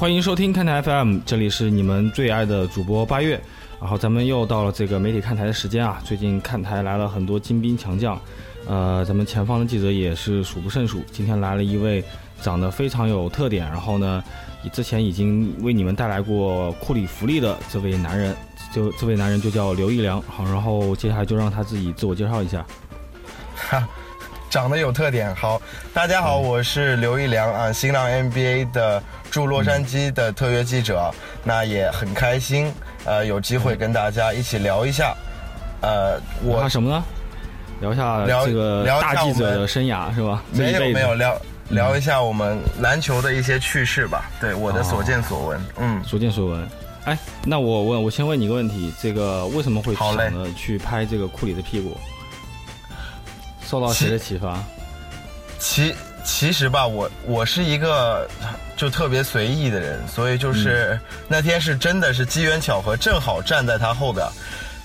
欢迎收听看台 FM，这里是你们最爱的主播八月。然后咱们又到了这个媒体看台的时间啊，最近看台来了很多精兵强将，呃，咱们前方的记者也是数不胜数。今天来了一位长得非常有特点，然后呢，之前已经为你们带来过库里福利的这位男人，就这位男人就叫刘一良。好，然后接下来就让他自己自我介绍一下。哈，长得有特点。好，大家好，我是刘一良啊，新浪 NBA 的驻洛杉矶的特约记者。那也很开心，呃，有机会跟大家一起聊一下，呃，我什么呢？聊一下这个大记者的生涯是吧？没有没有聊聊一下我们篮球的一些趣事吧。对，我的所见所闻，嗯，所见所闻。哎，那我问，我先问你一个问题，这个为什么会想着去拍这个库里的屁股？受到谁的启发？其其实吧，我我是一个就特别随意的人，所以就是那天是真的是机缘巧合，正好站在他后边。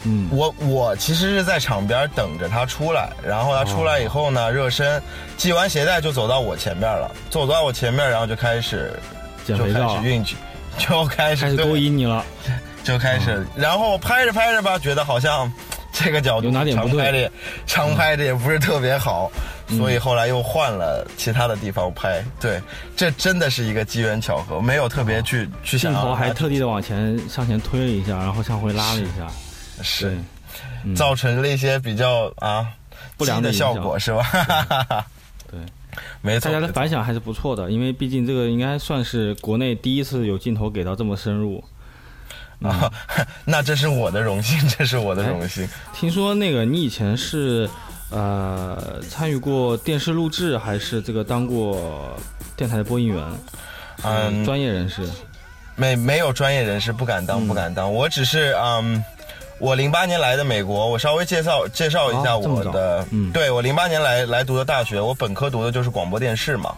嗯，我我其实是在场边等着他出来，然后他出来以后呢，热身系完鞋带就走到我前面了，走到我前面，然后就开始就开始运举，就开始勾引你了，就开始，然后拍着拍着吧，觉得好像。这个角度长拍的，长拍的也不是特别好，所以后来又换了其他的地方拍。对，这真的是一个机缘巧合，没有特别去去想。镜头还特地的往前向前推了一下，然后向回拉了一下，是，造成了一些比较啊不良的效果，是吧？对，没错。大家的反响还是不错的，因为毕竟这个应该算是国内第一次有镜头给到这么深入。啊，那这是我的荣幸，这是我的荣幸。听说那个你以前是，呃，参与过电视录制，还是这个当过电台的播音员？嗯，专业人士。没没有专业人士不敢当，不敢当。我只是嗯，我零八年来的美国，我稍微介绍介绍一下我的。嗯，对我零八年来来读的大学，我本科读的就是广播电视嘛，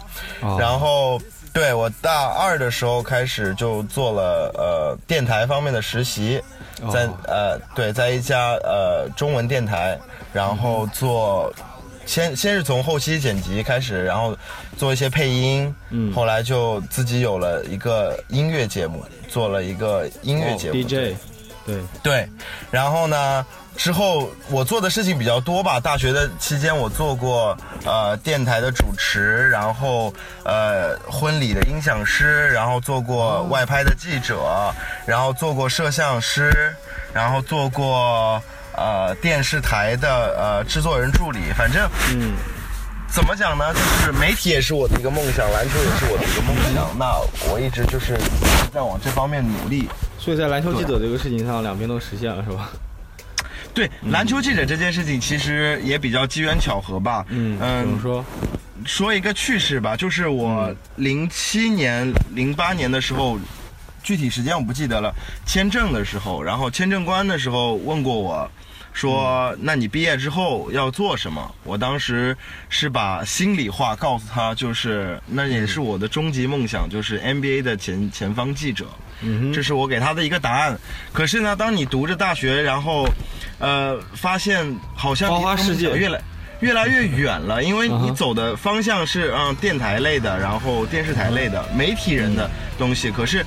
然后。对我大二的时候开始就做了呃电台方面的实习，在呃对在一家呃中文电台，然后做先先是从后期剪辑开始，然后做一些配音，嗯，后来就自己有了一个音乐节目，做了一个音乐节目，DJ，对对，然后呢。之后我做的事情比较多吧。大学的期间，我做过呃电台的主持，然后呃婚礼的音响师，然后做过外拍的记者，然后做过摄像师，然后做过呃电视台的呃制作人助理。反正嗯，怎么讲呢？就是媒体也是我的一个梦想，篮球也是我的一个梦想。那我一直就是在往这方面努力。所以在篮球记者这个事情上，两边都实现了，是吧？对篮球记者这件事情，其实也比较机缘巧合吧。嗯嗯，怎么说？说一个趣事吧，就是我零七年、零八年的时候，具体时间我不记得了。签证的时候，然后签证官的时候问过我。说，那你毕业之后要做什么？我当时是把心里话告诉他，就是那也是我的终极梦想，就是 NBA 的前前方记者。嗯，这是我给他的一个答案。可是呢，当你读着大学，然后，呃，发现好像花花世界越来越来越远了，因为你走的方向是嗯电台类的，然后电视台类的媒体人的东西，可是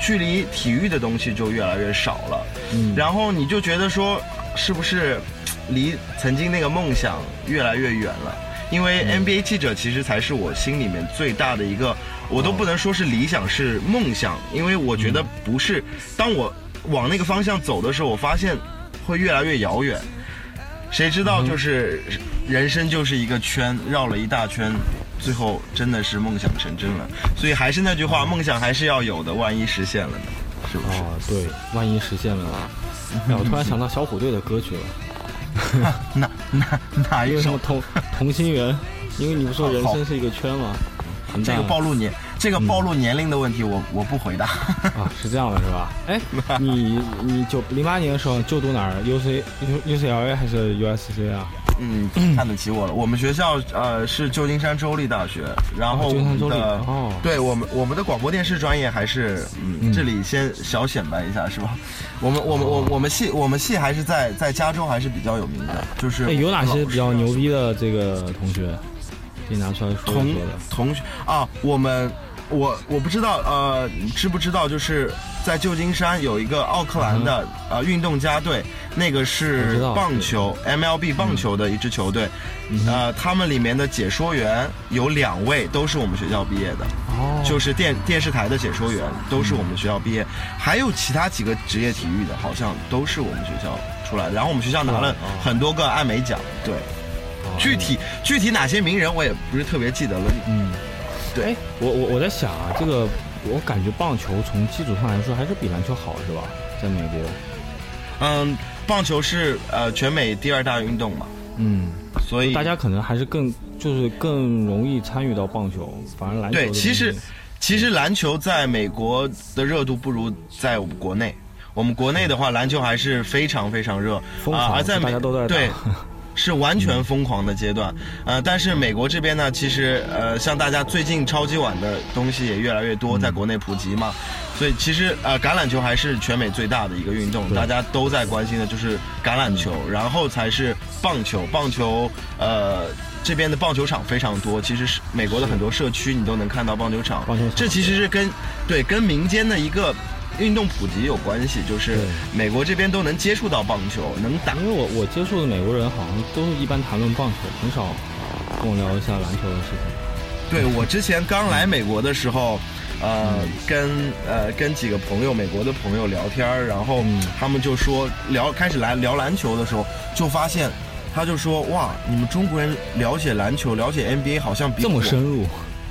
距离体育的东西就越来越少了。嗯，然后你就觉得说。是不是离曾经那个梦想越来越远了？因为 NBA 记者其实才是我心里面最大的一个，我都不能说是理想，是梦想。因为我觉得不是，当我往那个方向走的时候，我发现会越来越遥远。谁知道就是人生就是一个圈，绕了一大圈，最后真的是梦想成真了。所以还是那句话，梦想还是要有的，万一实现了呢？是不是？啊，对，万一实现了呢？哎，我突然想到小虎队的歌曲了，哪哪哪一个什么同同心圆？因为你不说人生是一个圈吗？这个暴露年，这个暴露年龄的问题，我我不回答。啊，是这样的，是吧？哎，你你九零八年的时候就读哪儿？U C U C L A 还是 U S C 啊？嗯，看得起我了。我们学校呃是旧金山州立大学，然后我们的哦，对我们我们的广播电视专业还是嗯，这里先小显摆一下是吧？我们我们我我们系我们系还是在在加州还是比较有名的，就是有哪些比较牛逼的这个同学可以拿出来说一说的？同学啊，我们我我不知道，呃，知不知道？就是在旧金山有一个奥克兰的呃运动家队，那个是棒球 MLB 棒球的一支球队，嗯呃，他们里面的解说员有两位都是我们学校毕业的，哦。就是电电视台的解说员都是我们学校毕业，还有其他几个职业体育的，好像都是我们学校出来的。然后我们学校拿了哦。很多个艾美奖，对，具体具体哪些名人我也不是特别记得了。嗯，对。哎，我我我在想啊，这个我感觉棒球从基础上来说还是比篮球好，是吧？在美国，嗯，棒球是呃全美第二大运动嘛，嗯，所以大家可能还是更就是更容易参与到棒球，反而篮球对，其实其实篮球在美国的热度不如在我们国内。我们国内的话，篮球还是非常非常热啊，而在美大家都在打对。是完全疯狂的阶段，呃，但是美国这边呢，其实呃，像大家最近超级碗的东西也越来越多，在国内普及嘛，所以其实呃，橄榄球还是全美最大的一个运动，大家都在关心的就是橄榄球，然后才是棒球，棒球呃。这边的棒球场非常多，其实是美国的很多社区你都能看到棒球场。棒球场。这其实是跟对跟民间的一个运动普及有关系，就是美国这边都能接触到棒球，能打。因为我我接触的美国人好像都一般谈论棒球，很少跟我聊一下篮球的事情。对我之前刚来美国的时候，呃，跟呃跟几个朋友，美国的朋友聊天，然后嗯他们就说聊开始来聊篮球的时候，就发现。他就说：“哇，你们中国人了解篮球、了解 NBA 好像比这么深入，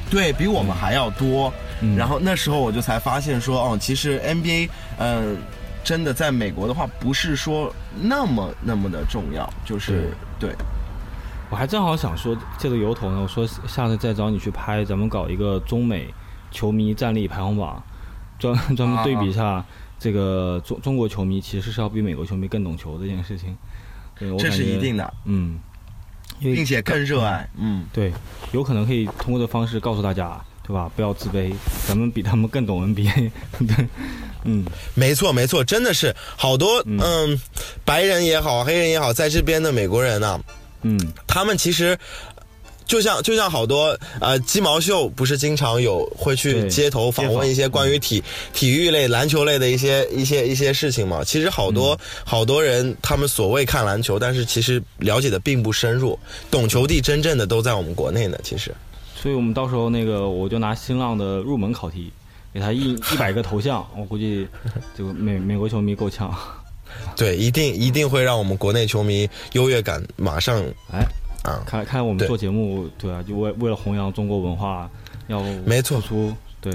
对比我们还要多。嗯然后那时候我就才发现说，哦，其实 NBA，嗯、真的在美国的话，不是说那么那么的重要，就是对。我还正好想说借个由头呢，我说下次再找你去拍，咱们搞一个中美球迷战力排行榜，专专门对比一下这个中中国球迷其实是要比美国球迷更懂球这件事情。对，我这感觉是一定的，嗯，并且更热爱。嗯，对，有可能可以通过这方式告诉大家，对吧？不要自卑，咱们比他们更懂 NBA。对，嗯，没错没错，真的是好多嗯白人也好，黑人也好，在这边的美国人呢、嗯，他们其实。就像就像好多呃鸡毛秀不是经常有会去街头访问一些关于体体育类、篮球类的一些一些一些事情嘛？其实好多、嗯好多人他们所谓看篮球，但是其实了解的并不深入，懂球帝真正的都在我们国内呢。其实所以我们到时候那个我就拿新浪的入门考题，给他印 一百个头像，我估计这个美美国球迷够呛。对，一定一定会让我们国内球迷优越感马上哎，啊。看看我们做节目，对啊，就为为了弘扬中国文化，要没错付出对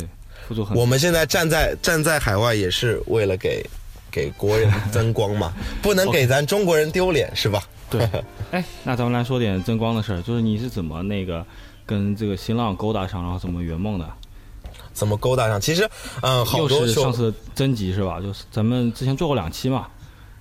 付出很我们现在站在站在海外，也是为了给给国人增光嘛，不能给咱中国人丢脸，是吧？对。哎，那咱们来说点增光的事儿，就是你是怎么那个跟这个新浪勾搭上，然后怎么圆梦的？怎么勾搭上？其实，嗯，好又多是上次征集是吧？就是咱们之前做过两期嘛，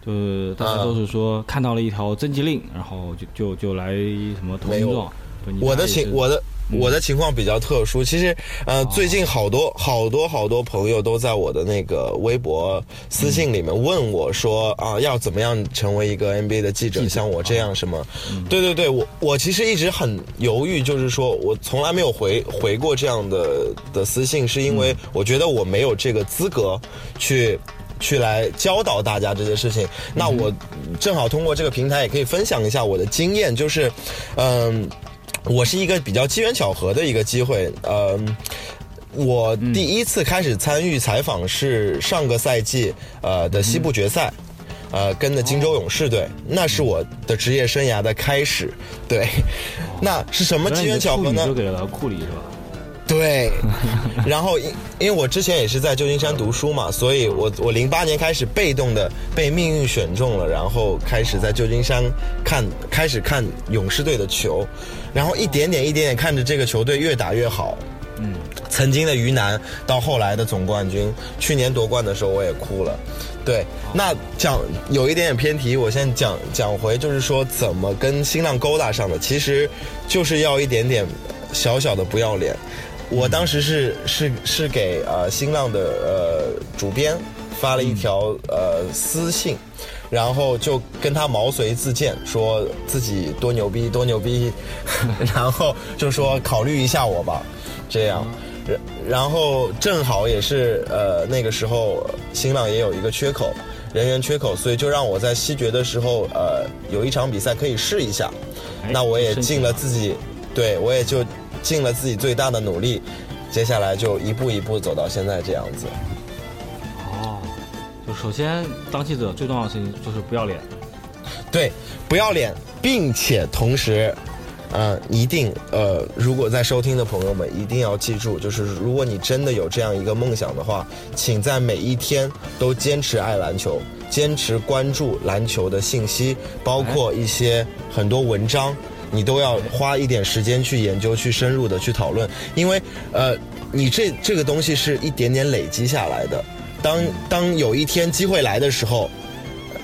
就是大家都是说看到了一条征集令，然后就就就来什么投名状。我的情我的我的情况比较特殊，其实呃，最近好多好多好多朋友都在我的那个微博私信里面问我说啊，要怎么样成为一个 NBA 的记者，像我这样什么？对对对，我我其实一直很犹豫，就是说我从来没有回回过这样的的私信，是因为我觉得我没有这个资格去。去来教导大家这些事情，那我正好通过这个平台也可以分享一下我的经验，就是，嗯、我是一个比较机缘巧合的一个机会，嗯。我第一次开始参与采访是上个赛季呃的西部决赛，呃跟的荆州勇士队，那是我的职业生涯的开始。对，那是什么机缘巧合呢？就给了库里是吧？对，然后因因为我之前也是在旧金山读书嘛，所以我我零八年开始被动的被命运选中了，然后开始在旧金山看开始看勇士队的球，然后一点点一点点看着这个球队越打越好。嗯，曾经的鱼腩到后来的总冠军，去年夺冠的时候我也哭了。对，那讲有一点点偏题，我先讲讲回，就是说怎么跟新浪勾搭上的，其实就是要一点点小小的不要脸。我当时是是是给呃新浪的呃主编发了一条呃私信，然后就跟他毛遂自荐，说自己多牛逼多牛逼，然后就说考虑一下我吧，这样。然然后正好也是呃那个时候新浪也有一个缺口，人员缺口，所以就让我在西决的时候呃有一场比赛可以试一下，那我也尽了自己，对我也就尽了自己最大的努力，接下来就一步一步走到现在这样子。首先当记者最重要的事情就是不要脸。对，不要脸，并且同时。嗯，一定呃，如果在收听的朋友们一定要记住，就是如果你真的有这样一个梦想的话，请在每一天都坚持爱篮球，坚持关注篮球的信息，包括一些很多文章，你都要花一点时间去研究，去深入的去讨论，因为呃，你这这个东西是一点点累积下来的，当当有一天机会来的时候。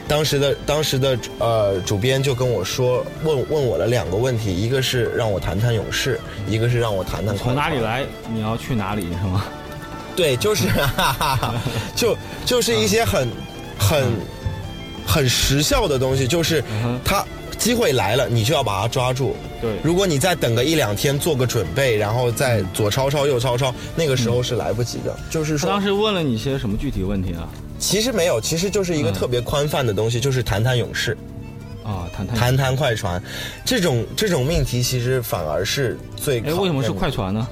当时的当时的呃主编就跟我说，问问我了两个问题，一个是让我谈谈勇士，一个是让我谈谈从哪里来，你要去哪里是吗？对，就是，就就是一些很很很时效的东西，就是它机会来了，你就要把它抓住。对，如果你再等个一两天做个准备，然后再左抄抄右抄抄，那个时候是来不及的。就是说，当时问了你些什么具体问题啊？其实没有，其实就是一个特别宽泛的东西，就是谈谈勇士，啊，谈谈谈谈快船，这种这种命题其实反而是最。哎，为什么是快船呢？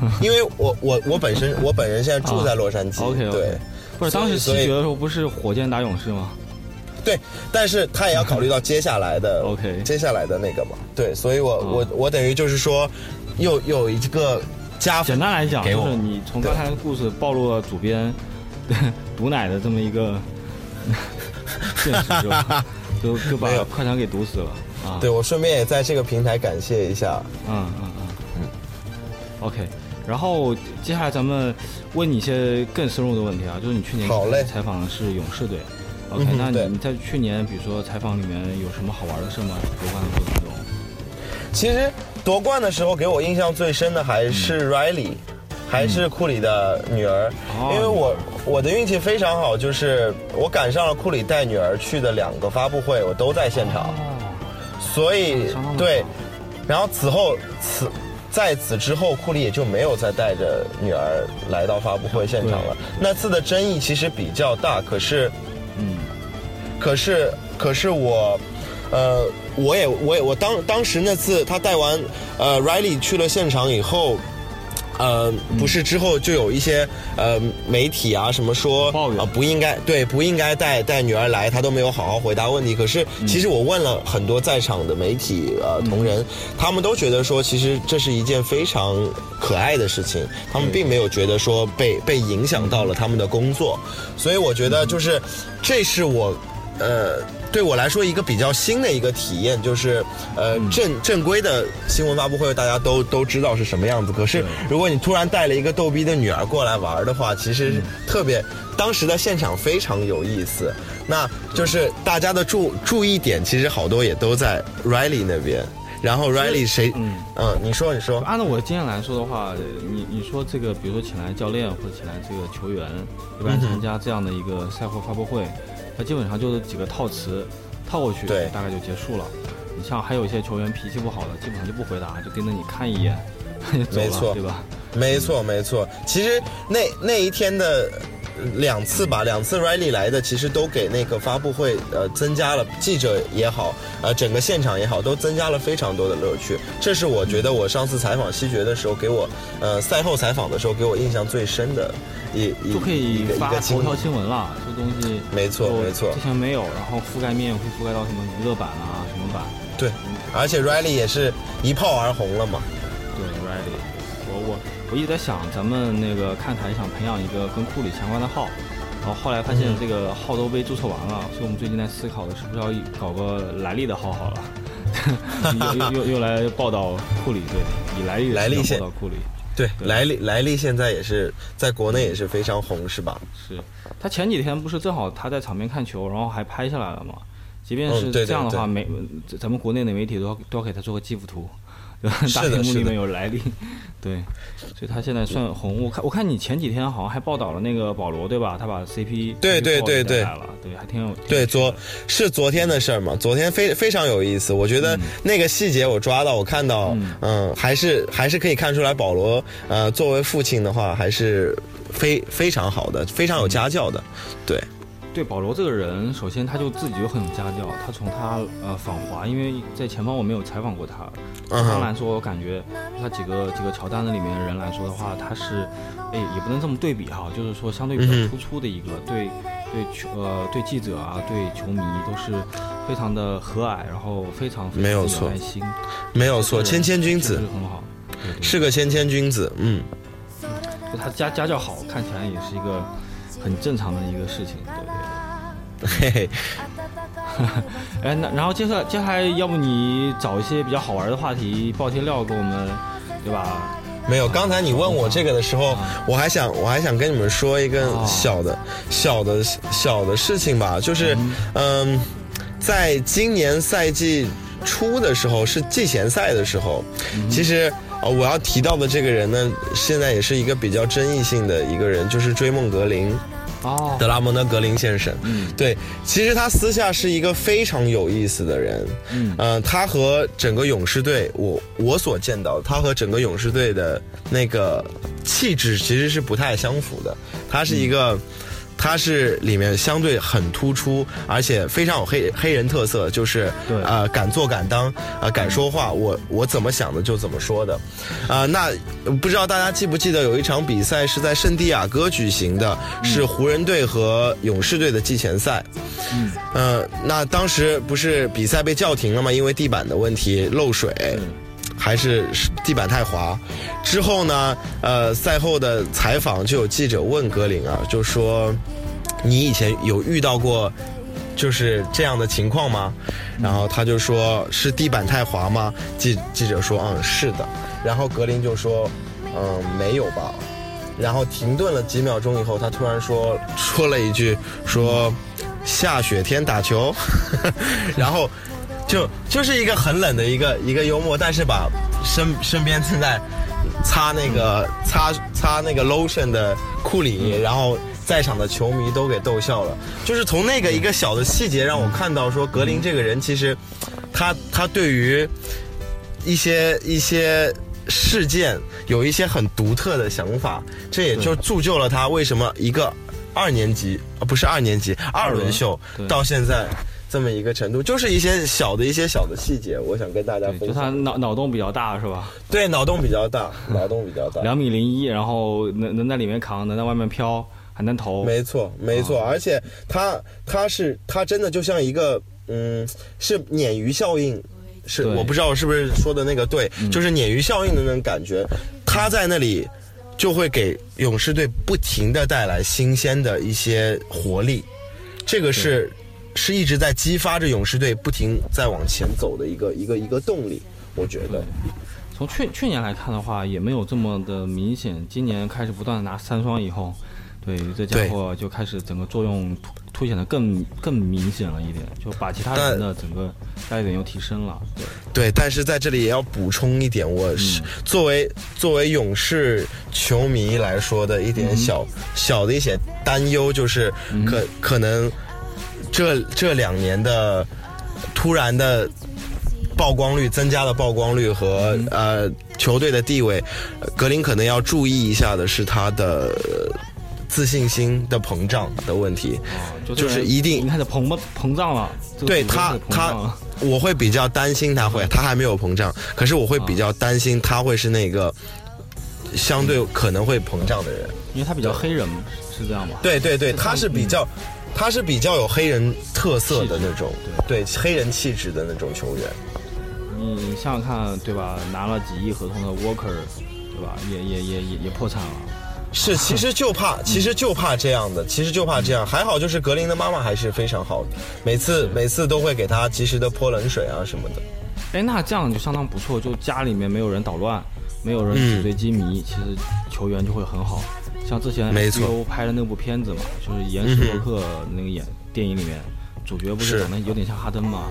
因为我我我本身我本人现在住在洛杉矶，OK OK，对，不是当时西决的时候不是火箭打勇士吗？对，但是他也要考虑到接下来的 OK 接下来的那个嘛，对，所以我我我等于就是说，又有一个加简单来讲，就是你从刚才的故事暴露了主编。毒奶的这么一个 现实，就就就把快船给毒死了啊！对我顺便也在这个平台感谢一下。嗯嗯嗯嗯。OK，然后接下来咱们问你一些更深入的问题啊，就是你去年采访的是勇士队，OK，那你在去年比如说采访里面有什么好玩的事吗？夺冠的过程中？其实夺冠的时候给我印象最深的还是 Riley。还是库里的女儿，因为我我的运气非常好，就是我赶上了库里带女儿去的两个发布会，我都在现场，所以对，然后此后此在此之后，库里也就没有再带着女儿来到发布会现场了。那次的争议其实比较大，可是，嗯，可是可是我，呃，我也我也我当当时那次他带完呃 Riley 去了现场以后。呃，不是，之后就有一些呃媒体啊什么说啊不应该对不应该带带女儿来，他都没有好好回答问题。可是其实我问了很多在场的媒体呃同仁，他们都觉得说其实这是一件非常可爱的事情，他们并没有觉得说被被影响到了他们的工作，所以我觉得就是这是我呃。对我来说，一个比较新的一个体验就是，呃，正正规的新闻发布会大家都都知道是什么样子。可是，如果你突然带了一个逗逼的女儿过来玩的话，其实特别，当时的现场非常有意思。那就是大家的注注意点，其实好多也都在 Riley 那边。然后 Riley 谁？嗯嗯，你说你说。按照我的经验来说的话，你你说这个，比如说请来教练或者请来这个球员，一般参加这样的一个赛后发布会。他基本上就是几个套词，套过去，对，大概就结束了。你像还有一些球员脾气不好的，基本上就不回答，就盯着你看一眼，没错，对吧？没错，没错。其实那那一天的。两次吧，两次 Riley 来的，其实都给那个发布会呃增加了记者也好，呃整个现场也好，都增加了非常多的乐趣。这是我觉得我上次采访西决的时候，给我呃赛后采访的时候给我印象最深的一一都可以发头条新闻了，这东西没错没错，之前没有，然后覆盖面会覆盖到什么娱乐版啊什么版？对，而且 Riley 也是一炮而红了嘛。对 Riley，我我。我一直在想，咱们那个看台想培养一个跟库里相关的号，然后后来发现这个号都被注册完了，所以我们最近在思考的是不是要搞个莱利的号好了，又又又来报道库里，对，以莱利莱利报道库里，对，莱利莱利现在也是在国内也是非常红，是吧？是，他前几天不是正好他在场边看球，然后还拍下来了嘛？即便是这样的话，媒咱们国内的媒体都要都要给他做个基辅图。大屏幕里面有来历，对，所以他现在算红。我看我看你前几天好像还报道了那个保罗，对吧？他把 CP 对对对对来了，对，还挺有对昨是昨天的事儿嘛？昨天非非常有意思，我觉得那个细节我抓到，我看到，嗯，还是还是可以看出来保罗，呃，作为父亲的话，还是非非常好的，非常有家教的，对。对保罗这个人，首先他就自己就很有家教。他从他呃访华，因为在前方我没有采访过他。当然说，我感觉他几个几个乔丹的里面的人来说的话，他是，哎，也不能这么对比哈，就是说相对比较突出的一个，对对球呃对记者啊对球迷都是非常的和蔼，然后非常没有错耐心，没有错，谦谦君子很好，是个谦谦君子，嗯，就他家家教好，看起来也是一个很正常的一个事情，对。嘿嘿，哎，那然后接下来接下来，要不你找一些比较好玩的话题，爆些料给我们，对吧？没有，刚才你问我这个的时候，我还想我还想跟你们说一个小的小的小的事情吧，就是嗯，在今年赛季初的时候，是季前赛的时候，其实呃，我要提到的这个人呢，现在也是一个比较争议性的一个人，就是追梦格林。哦，德拉蒙德格林先生，嗯，对，其实他私下是一个非常有意思的人，嗯，呃，他和整个勇士队，我我所见到，他和整个勇士队的那个气质其实是不太相符的，他是一个。他是里面相对很突出，而且非常有黑黑人特色，就是呃敢做敢当，啊敢说话，我我怎么想的就怎么说的，啊那不知道大家记不记得有一场比赛是在圣地亚哥举行的，是湖人队和勇士队的季前赛，嗯，呃那当时不是比赛被叫停了吗？因为地板的问题漏水。还是地板太滑，之后呢？呃，赛后的采访就有记者问格林啊，就说：“你以前有遇到过就是这样的情况吗？”然后他就说：“是地板太滑吗？”记记者说：“嗯，是的。”然后格林就说：“嗯，没有吧。”然后停顿了几秒钟以后，他突然说说了一句：“说下雪天打球。” 然后。就就是一个很冷的一个一个幽默，但是把身身边正在擦那个擦擦那个 lotion 的库里，然后在场的球迷都给逗笑了。就是从那个一个小的细节让我看到，说格林这个人其实他他对于一些一些事件有一些很独特的想法，这也就铸就了他为什么一个二年级啊不是二年级二轮秀到现在。这么一个程度，就是一些小的一些小的细节，我想跟大家分享。就他脑脑洞比较大，是吧？对，脑洞比较大，脑洞比较大。两米零一，然后能能在里面扛，能在外面飘，还能投。没错，没错。而且他他是他真的就像一个嗯，是鲶鱼效应，是我不知道是不是说的那个对，就是鲶鱼效应的那种感觉。他在那里就会给勇士队不停的带来新鲜的一些活力，这个是。是一直在激发着勇士队不停在往前走的一个一个一个动力，我觉得。从去去年来看的话，也没有这么的明显。今年开始不断的拿三双以后，对这家伙就开始整个作用凸凸显的更更明显了一点，就把其他人的整个概点又提升了。对对，但是在这里也要补充一点，我是作为作为勇士球迷来说的一点小小的一些担忧，就是可可能。这这两年的突然的曝光率增加了曝光率和呃球队的地位，格林可能要注意一下的是他的自信心的膨胀的问题，就是一定开始膨膨胀了。对他他我会比较担心他会，他还没有膨胀，可是我会比较担心他会是那个相对可能会膨胀的人，因为他比较黑人是这样吗？对对对，他是比较。他是比较有黑人特色的那种，对黑人气质的那种球员。你想想看，对吧？拿了几亿合同的 Walker，对吧？也也也也也破产了。是，其实就怕，其实就怕这样的，其实就怕这样。还好，就是格林的妈妈还是非常好的，每次每次都会给他及时的泼冷水啊什么的。哎，那这样就相当不错，就家里面没有人捣乱，没有人纸醉金迷，其实球员就会很好。像之前 HBO 拍的那部片子嘛，就是《岩石洛克》那个演电影里面，主角不是长得有点像哈登嘛？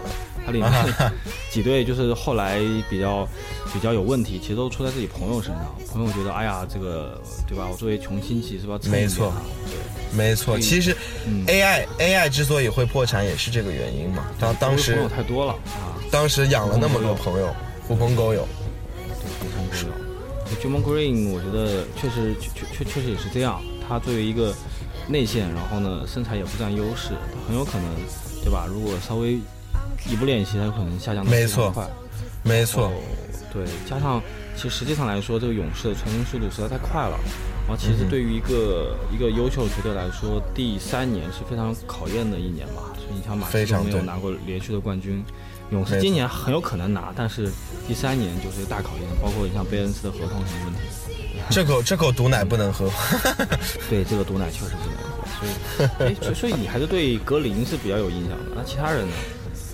他里面 几对就是后来比较比较有问题，其实都出在自己朋友身上。朋友觉得，哎呀，这个对吧？我作为穷亲戚是吧？没错，对，没错。其实 AI AI 之所以会破产，也是这个原因嘛。当当时朋友太多了啊，当时养了那么多朋友，狐朋狗友，对，狐朋狗友。J u m o n Green，我觉得确实确确确实也是这样。他作为一个内线，然后呢身材也不占优势，他很有可能，对吧？如果稍微一不练习，他有可能下降的非常快。没错，对，加上其实实际上来说，这个勇士的传球速度实在太快了。然后其实对于一个一个优秀球队来说，第三年是非常考验的一年吧。所以你像马刺都没有拿过连续的冠军。勇士今年很有可能拿，但是第三年就是大考验，包括你像贝恩斯的合同什么问题。这口这口毒奶不能喝。对，这个毒奶确实不能喝。所以，哎，所以你还是对格林是比较有印象的。那其他人呢？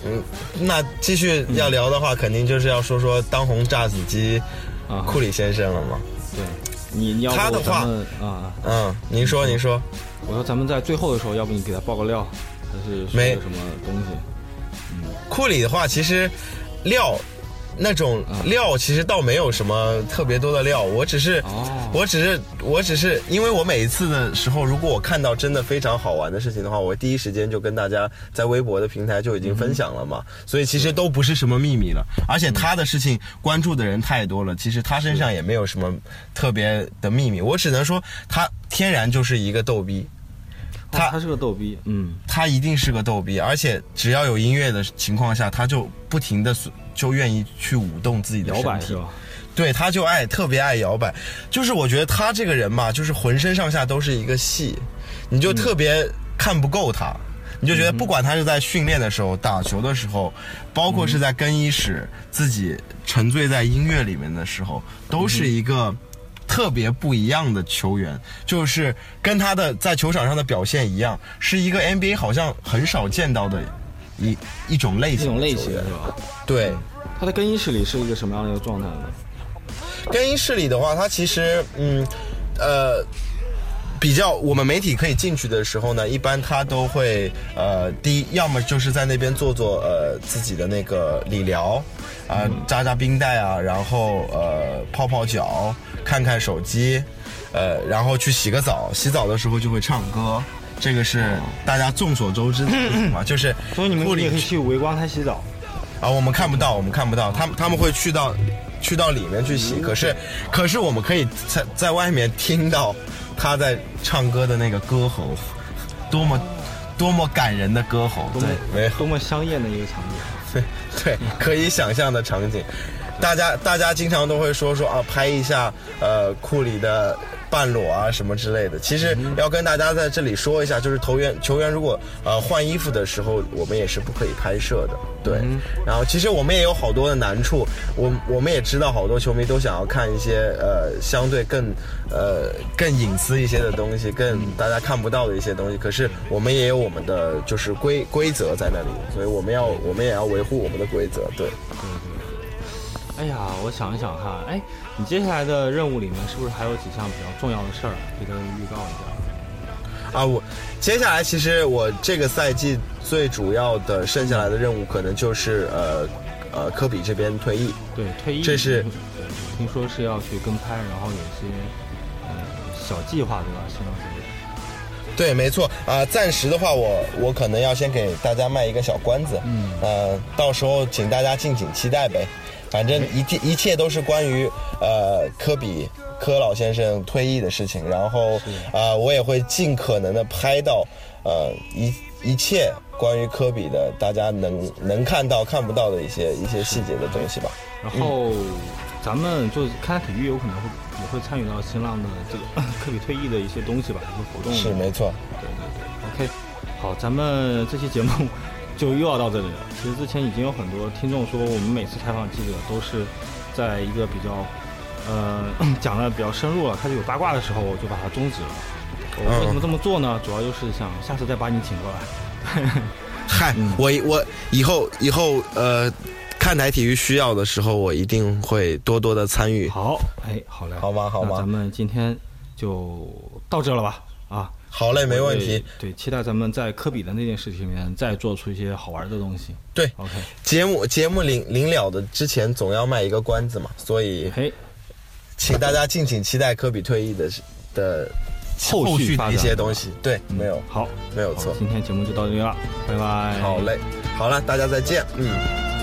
嗯，那继续要聊的话，肯定就是要说说当红炸子鸡啊，库里先生了嘛。对，你你要他的话啊，嗯，您说您说。我说咱们在最后的时候，要不你给他爆个料，还是说什么东西？库里的话，其实料那种料，其实倒没有什么特别多的料。我只是，我只是，我只是，因为我每一次的时候，如果我看到真的非常好玩的事情的话，我第一时间就跟大家在微博的平台就已经分享了嘛。所以其实都不是什么秘密了。而且他的事情关注的人太多了，其实他身上也没有什么特别的秘密。我只能说，他天然就是一个逗逼。他他是个逗逼，嗯，他一定是个逗逼，而且只要有音乐的情况下，他就不停的就愿意去舞动自己的身体，对，他就爱特别爱摇摆，就是我觉得他这个人吧，就是浑身上下都是一个戏，你就特别看不够他，你就觉得不管他是在训练的时候、打球的时候，包括是在更衣室自己沉醉在音乐里面的时候，都是一个。特别不一样的球员，就是跟他的在球场上的表现一样，是一个 NBA 好像很少见到的一一种类型。一种类型是吧？对。他的更衣室里是一个什么样的一个状态呢？更衣室里的话，他其实嗯呃比较我们媒体可以进去的时候呢，一般他都会呃第一要么就是在那边做做呃自己的那个理疗啊，扎扎冰袋啊，然后呃泡泡脚。看看手机，呃，然后去洗个澡。洗澡的时候就会唱歌，这个是大家众所周知的嘛，就是。所以你们也可以去围观他洗澡。啊，我们看不到，我们看不到，他们他们会去到，去到里面去洗。可是，可是我们可以在在外面听到他在唱歌的那个歌喉，多么多么感人的歌喉，对，没多么香艳的一个场景。对 对，可以想象的场景。大家大家经常都会说说啊，拍一下呃库里的半裸啊什么之类的。其实要跟大家在这里说一下，就是球员球员如果呃换衣服的时候，我们也是不可以拍摄的。对，然后其实我们也有好多的难处，我我们也知道好多球迷都想要看一些呃相对更呃更隐私一些的东西，更大家看不到的一些东西。可是我们也有我们的就是规规则在那里，所以我们要我们也要维护我们的规则。对。哎呀，我想一想哈，哎，你接下来的任务里面是不是还有几项比较重要的事儿，给大家预告一下？啊，我接下来其实我这个赛季最主要的剩下来的任务，可能就是呃呃科比这边退役。对，退役。这是听说是要去跟拍，然后有一些呃小计划，对吧？希望是。对，没错啊。暂时的话，我我可能要先给大家卖一个小关子，嗯，呃，到时候请大家敬请期待呗。反正一切一切都是关于呃科比科老先生退役的事情，然后啊我也会尽可能的拍到呃一一切关于科比的大家能能看到看不到的一些一些细节的东西吧。然后咱们就看体育有可能会也会参与到新浪的这个科比退役的一些东西吧，一些活动。是没错。对对对。OK，好，咱们这期节目。就又要到这里了。其实之前已经有很多听众说，我们每次采访记者都是在一个比较，呃，讲的比较深入了，开始有八卦的时候，我就把它终止了。我为什么这么做呢？主要就是想下次再把你请过来。嗨，我我以后以后呃，看台体育需要的时候，我一定会多多的参与。好，哎，好嘞，好吗？好吗？咱们今天就到这了吧？啊。好嘞，没问题。对，期待咱们在科比的那件事情里面再做出一些好玩的东西。对，OK。节目节目临临了的之前，总要卖一个关子嘛，所以嘿，请大家敬请期待科比退役的的后续的一些东西。对，没有好，没有错。今天节目就到这里了，拜拜。好嘞，好了，大家再见。嗯。